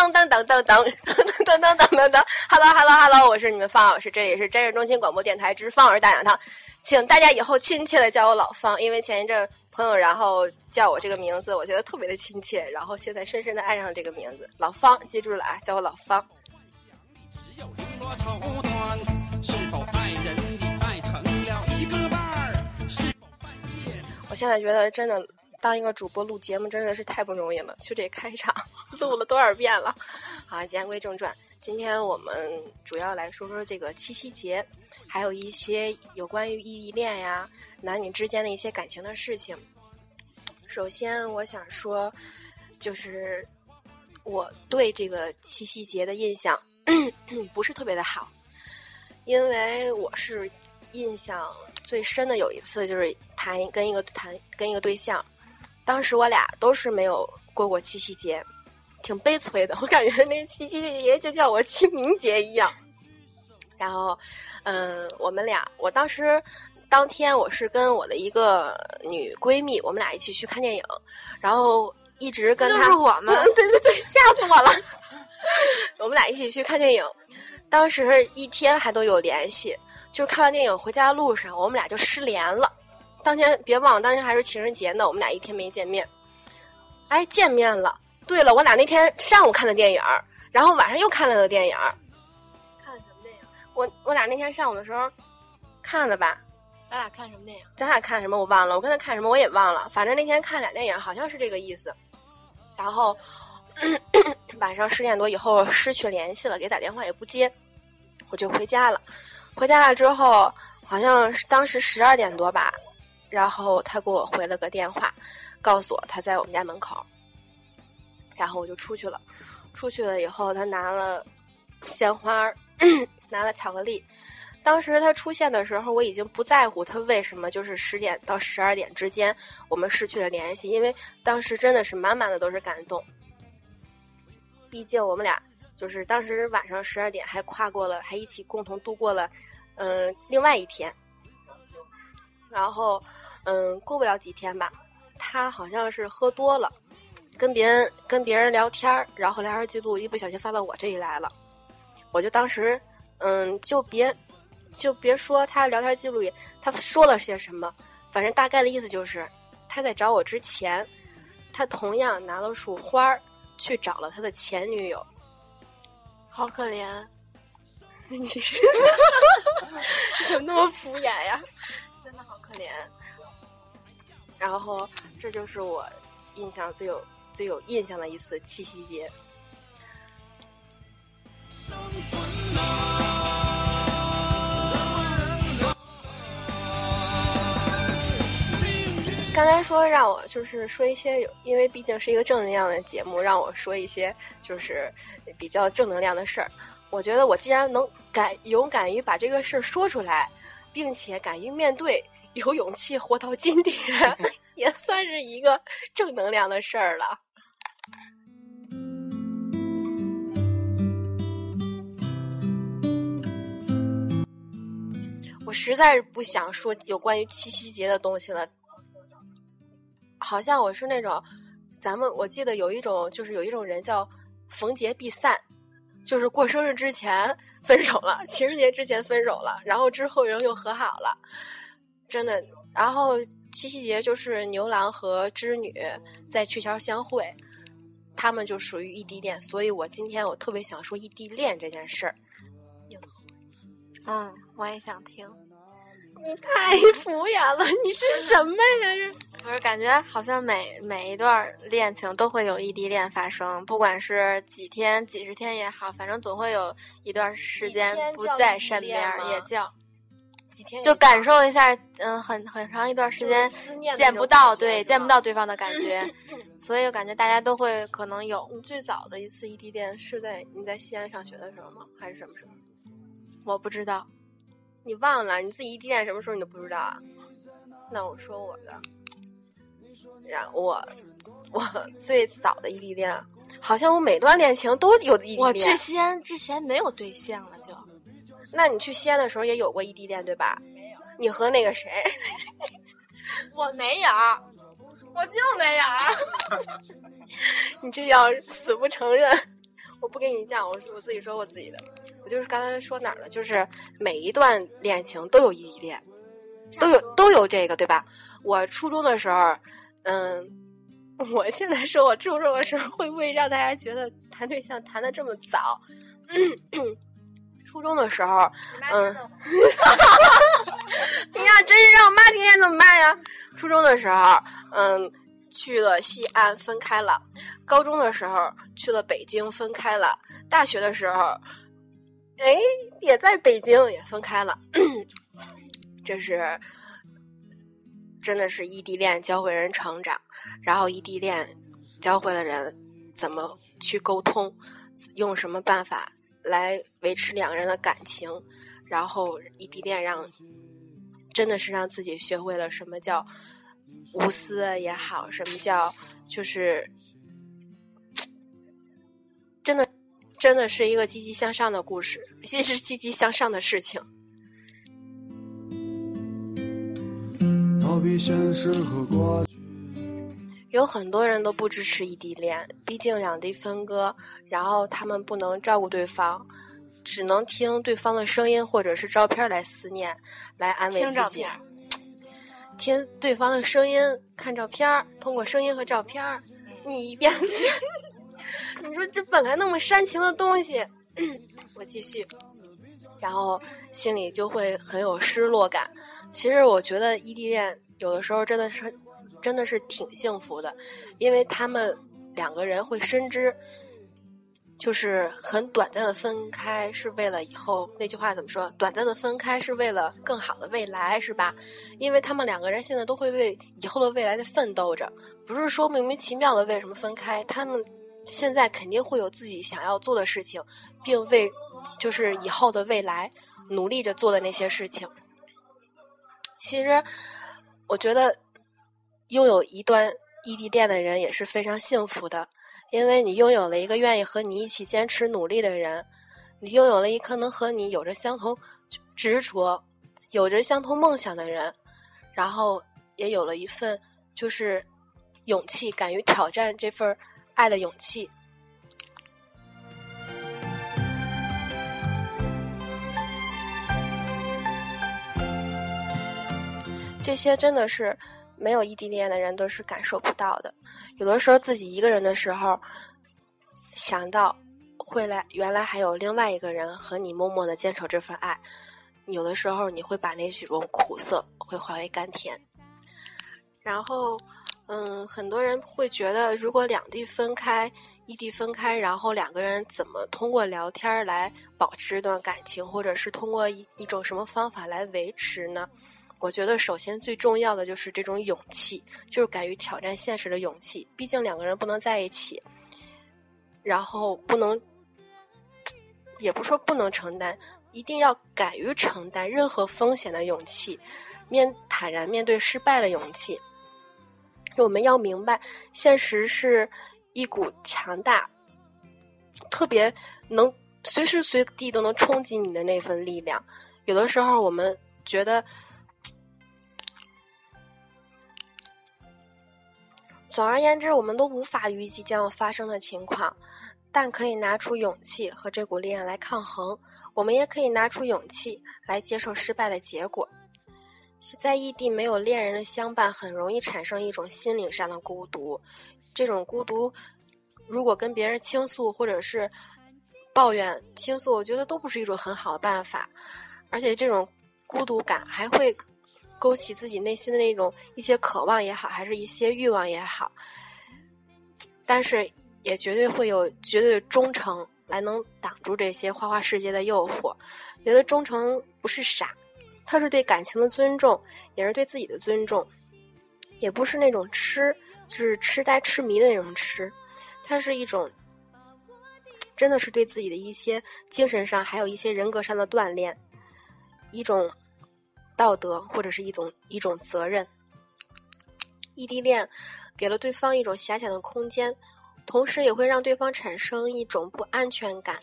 当当当当当当当当当当当，Hello Hello Hello，我是你们方老师，这里是真人中心广播电台之方儿大讲堂，请大家以后亲切的叫我老方，因为前一阵朋友然后叫我这个名字，我觉得特别的亲切，然后现在深深的爱上了这个名字，老方，记住了啊，叫我老方。我现在觉得真的。当一个主播录节目真的是太不容易了，就这开场录了多少遍了？好，言归正传，今天我们主要来说说这个七夕节，还有一些有关于异地恋呀、男女之间的一些感情的事情。首先，我想说，就是我对这个七夕节的印象 不是特别的好，因为我是印象最深的有一次就是谈跟一个谈跟一个对象。当时我俩都是没有过过七夕节，挺悲催的。我感觉那七夕节就叫我清明节一样。然后，嗯，我们俩，我当时当天我是跟我的一个女闺蜜，我们俩一起去看电影，然后一直跟她，就是我们，对对对，吓死我了。我们俩一起去看电影，当时一天还都有联系，就是看完电影回家的路上，我们俩就失联了。当天别忘了，当天还是情人节呢。我们俩一天没见面，哎，见面了。对了，我俩那天上午看的电影，然后晚上又看了个电影。看什么电影？我我俩那天上午的时候看了吧？咱俩看什么电影？咱俩看什么我忘了，我跟他看什么我也忘了。反正那天看俩电影，好像是这个意思。然后晚上十点多以后失去联系了，给打电话也不接，我就回家了。回家了之后，好像是当时十二点多吧。然后他给我回了个电话，告诉我他在我们家门口。然后我就出去了，出去了以后，他拿了鲜花，拿了巧克力。当时他出现的时候，我已经不在乎他为什么就是十点到十二点之间我们失去了联系，因为当时真的是满满的都是感动。毕竟我们俩就是当时晚上十二点还跨过了，还一起共同度过了，嗯，另外一天。然后。嗯，过不了几天吧，他好像是喝多了，跟别人跟别人聊天儿，然后聊天记录一不小心发到我这里来了，我就当时，嗯，就别就别说他聊天记录里他说了些什么，反正大概的意思就是他在找我之前，他同样拿了束花儿去找了他的前女友，好可怜，你 怎么那么敷衍呀？真的好可怜。然后，这就是我印象最有最有印象的一次七夕节。刚才说让我就是说一些有，因为毕竟是一个正能量的节目，让我说一些就是比较正能量的事儿。我觉得我既然能敢勇敢于把这个事儿说出来，并且敢于面对。有勇气活到今天，也算是一个正能量的事儿了。我实在是不想说有关于七夕节的东西了。好像我是那种，咱们我记得有一种，就是有一种人叫逢节必散，就是过生日之前分手了，情人节之前分手了，然后之后人又和好了。真的，然后七夕节就是牛郎和织女在鹊桥相会，他们就属于异地恋，所以我今天我特别想说异地恋这件事儿。嗯，我也想听。你太敷衍了，你是什么呀？不是，感觉好像每每一段恋情都会有异地恋发生，不管是几天、几十天也好，反正总会有一段时间不在身边，也叫。就感受一下，嗯，很很长一段时间见不到，对，见不到对方的感觉，所以我感觉大家都会可能有。你最早的一次异地恋是在你在西安上学的时候吗？还是什么时候？我不知道，你忘了？你自己异地恋什么时候你都不知道啊？那我说我的，然我我最早的异地恋，好像我每段恋情都有异地恋。我去西安之前没有对象了，就。那你去西安的时候也有过异地恋对吧？没有。你和那个谁？我没有，我就没有。你这要死不承认，我不跟你讲，我我自己说我自己的。我就是刚才说哪儿了？就是每一段恋情都有异地恋，都有都有这个，对吧？我初中的时候，嗯，我现在说我初中的时候，会不会让大家觉得谈对象谈的这么早？初中的时候，嗯，哎呀，真是让我妈听见怎么办呀？初中的时候，嗯。去了西安，分开了；高中的时候去了北京，分开了；大学的时候，哎，也在北京，也分开了。这是真的是异地恋教会人成长，然后异地恋教会了人怎么去沟通，用什么办法来维持两个人的感情，然后异地恋让真的是让自己学会了什么叫。无私也好，什么叫就是真的，真的是一个积极向上的故事，其实是积极向上的事情。逃避现实和过去有很多人都不支持异地恋，毕竟两地分割，然后他们不能照顾对方，只能听对方的声音或者是照片来思念，来安慰自己。听对方的声音，看照片儿，通过声音和照片儿，你一边去。你说这本来那么煽情的东西，我继续，然后心里就会很有失落感。其实我觉得异地恋有的时候真的是，真的是挺幸福的，因为他们两个人会深知。就是很短暂的分开，是为了以后那句话怎么说？短暂的分开是为了更好的未来，是吧？因为他们两个人现在都会为以后的未来在奋斗着，不是说莫名其妙的为什么分开，他们现在肯定会有自己想要做的事情，并为就是以后的未来努力着做的那些事情。其实，我觉得拥有一段异地恋的人也是非常幸福的。因为你拥有了一个愿意和你一起坚持努力的人，你拥有了一颗能和你有着相同执着、有着相同梦想的人，然后也有了一份就是勇气，敢于挑战这份爱的勇气。这些真的是。没有异地恋的人都是感受不到的。有的时候自己一个人的时候，想到会来，原来还有另外一个人和你默默的坚守这份爱。有的时候你会把那种苦涩会化为甘甜。然后，嗯，很多人会觉得，如果两地分开、异地分开，然后两个人怎么通过聊天来保持这段感情，或者是通过一一种什么方法来维持呢？我觉得首先最重要的就是这种勇气，就是敢于挑战现实的勇气。毕竟两个人不能在一起，然后不能，也不说不能承担，一定要敢于承担任何风险的勇气，面坦然面对失败的勇气。我们要明白，现实是一股强大、特别能随时随地都能冲击你的那份力量。有的时候我们觉得。总而言之，我们都无法预计将要发生的情况，但可以拿出勇气和这股力量来抗衡。我们也可以拿出勇气来接受失败的结果。在异地没有恋人的相伴，很容易产生一种心灵上的孤独。这种孤独，如果跟别人倾诉或者是抱怨倾诉，我觉得都不是一种很好的办法。而且这种孤独感还会。勾起自己内心的那种一些渴望也好，还是一些欲望也好，但是也绝对会有绝对的忠诚来能挡住这些花花世界的诱惑。觉得忠诚不是傻，它是对感情的尊重，也是对自己的尊重，也不是那种痴，就是痴呆痴迷的那种痴，它是一种真的是对自己的一些精神上还有一些人格上的锻炼，一种。道德或者是一种一种责任。异地恋给了对方一种遐想的空间，同时也会让对方产生一种不安全感。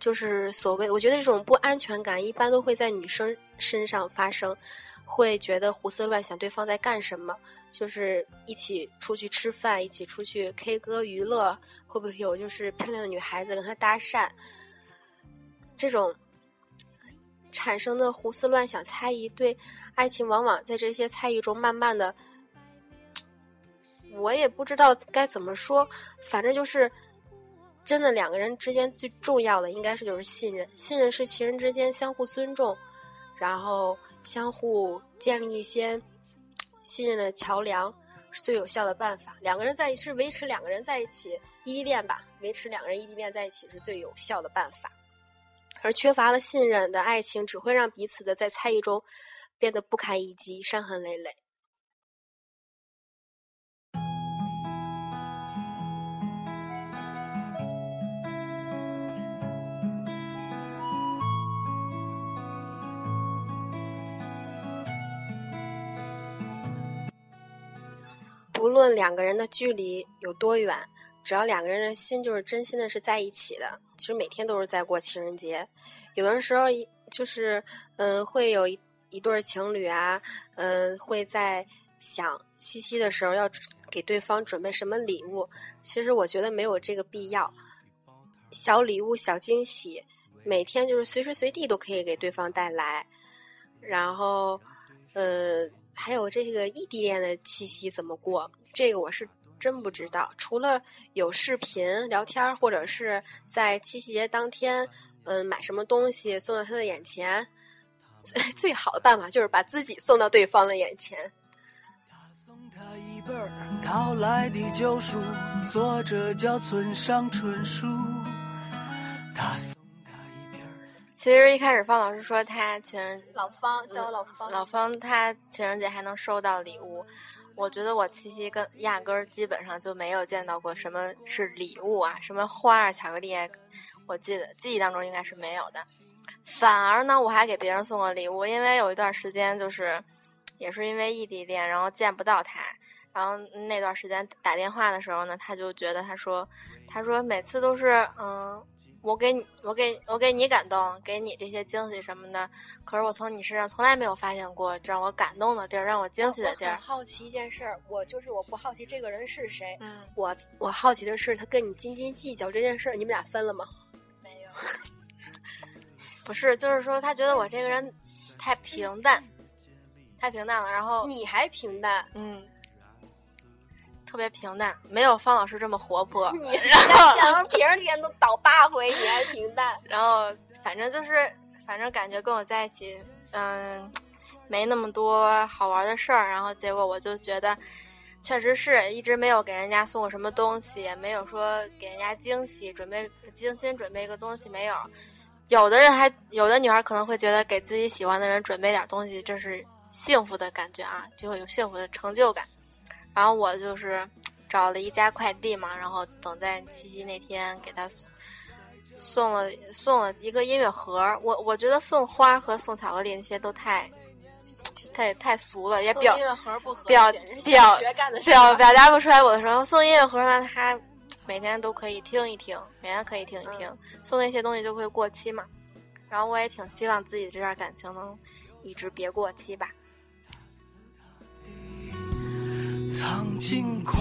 就是所谓，我觉得这种不安全感一般都会在女生身上发生，会觉得胡思乱想对方在干什么，就是一起出去吃饭，一起出去 K 歌娱乐，会不会有就是漂亮的女孩子跟他搭讪？这种产生的胡思乱想、猜疑，对爱情往往在这些猜疑中慢慢的，我也不知道该怎么说，反正就是。真的，两个人之间最重要的应该是就是信任。信任是情人之间相互尊重，然后相互建立一些信任的桥梁，是最有效的办法。两个人在一起是维持两个人在一起异地恋吧，维持两个人异地恋在一起是最有效的办法。而缺乏了信任的爱情，只会让彼此的在猜疑中变得不堪一击，伤痕累累。不论两个人的距离有多远，只要两个人的心就是真心的是在一起的，其实每天都是在过情人节。有的时候，就是，嗯，会有一一对情侣啊，嗯，会在想七夕的时候要给对方准备什么礼物。其实我觉得没有这个必要，小礼物、小惊喜，每天就是随时随地都可以给对方带来。然后，呃。还有这个异地恋的七夕怎么过？这个我是真不知道。除了有视频聊天，或者是在七夕节当天，嗯，买什么东西送到他的眼前，最 最好的办法就是把自己送到对方的眼前。作者叫村上春树他送他一。其实一开始方老师说他情人老方叫我老方，老方他情人节还能收到礼物，我觉得我七夕跟压根儿基本上就没有见到过什么是礼物啊，什么花啊、巧克力，我记得记忆当中应该是没有的。反而呢，我还给别人送过礼物，因为有一段时间就是，也是因为异地恋，然后见不到他，然后那段时间打电话的时候呢，他就觉得他说，他说每次都是嗯。我给你，我给我给你感动，给你这些惊喜什么的。可是我从你身上从来没有发现过让我感动的地儿，让我惊喜的地儿。好奇一件事儿，我就是我不好奇这个人是谁。嗯，我我好奇的是他跟你斤斤计较这件事儿，你们俩分了吗？没有。不是，就是说他觉得我这个人太平淡，太平淡了。然后你还平淡？嗯。特别平淡，没有方老师这么活泼。你然后别人天都倒八回，你还平淡。然后反正就是，反正感觉跟我在一起，嗯，没那么多好玩的事儿。然后结果我就觉得，确实是一直没有给人家送过什么东西，也没有说给人家惊喜，准备精心准备一个东西没有。有的人还有的女孩可能会觉得给自己喜欢的人准备点东西，这是幸福的感觉啊，就会有幸福的成就感。然后我就是找了一家快递嘛，然后等在七夕那天给他送了送了一个音乐盒。我我觉得送花和送巧克力那些都太太太俗了，也表表表表表达不出来我的时候。送音乐盒呢，他每天都可以听一听，每天可以听一听。送那些东西就会过期嘛。然后我也挺希望自己这段感情能一直别过期吧。藏金库。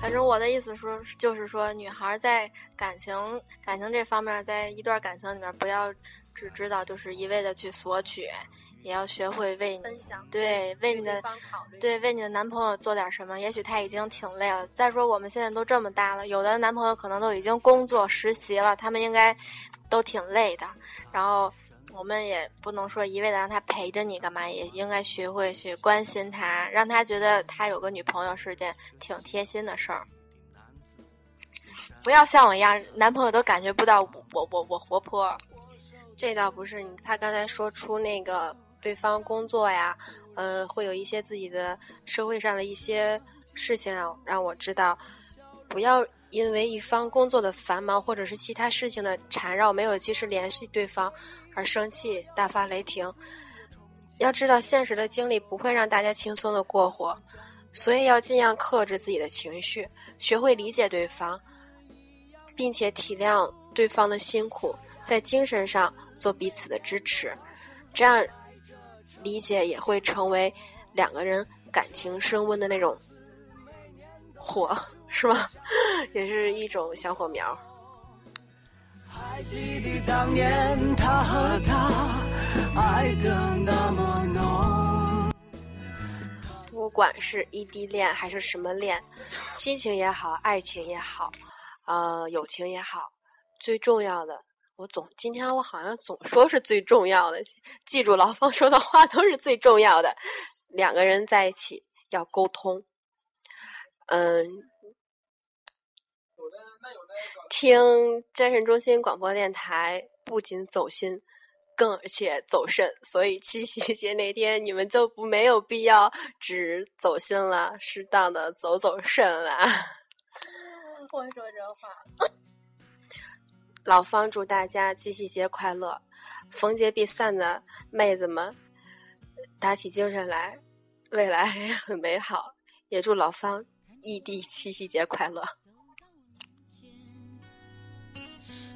反正我的意思说，就是说，女孩在感情感情这方面，在一段感情里面，不要只知道就是一味的去索取，也要学会为分享，对为你的对为你的男朋友做点什么。也许他已经挺累了。再说我们现在都这么大了，有的男朋友可能都已经工作实习了，他们应该。都挺累的，然后我们也不能说一味的让他陪着你干嘛，也应该学会去关心他，让他觉得他有个女朋友是件挺贴心的事儿。不要像我一样，男朋友都感觉不到我我我活泼。这倒不是，你他刚才说出那个对方工作呀，呃，会有一些自己的社会上的一些事情让我知道，不要。因为一方工作的繁忙，或者是其他事情的缠绕，没有及时联系对方而生气、大发雷霆。要知道，现实的经历不会让大家轻松的过活。所以要尽量克制自己的情绪，学会理解对方，并且体谅对方的辛苦，在精神上做彼此的支持，这样理解也会成为两个人感情升温的那种火，是吗？也是一种小火苗。还记得当年他和她爱的那么浓。不管是异地恋还是什么恋，亲情也好，爱情也好，呃，友情也好，最重要的，我总今天我好像总说是最重要的，记住老方说的话都是最重要的。两个人在一起要沟通，嗯。听战神中心广播电台不仅走心，更而且走肾，所以七夕节那天你们就不没有必要只走心了，适当的走走肾了。我说这话，老方祝大家七夕节快乐，逢节必散的妹子们打起精神来，未来 很美好。也祝老方异地七夕节快乐。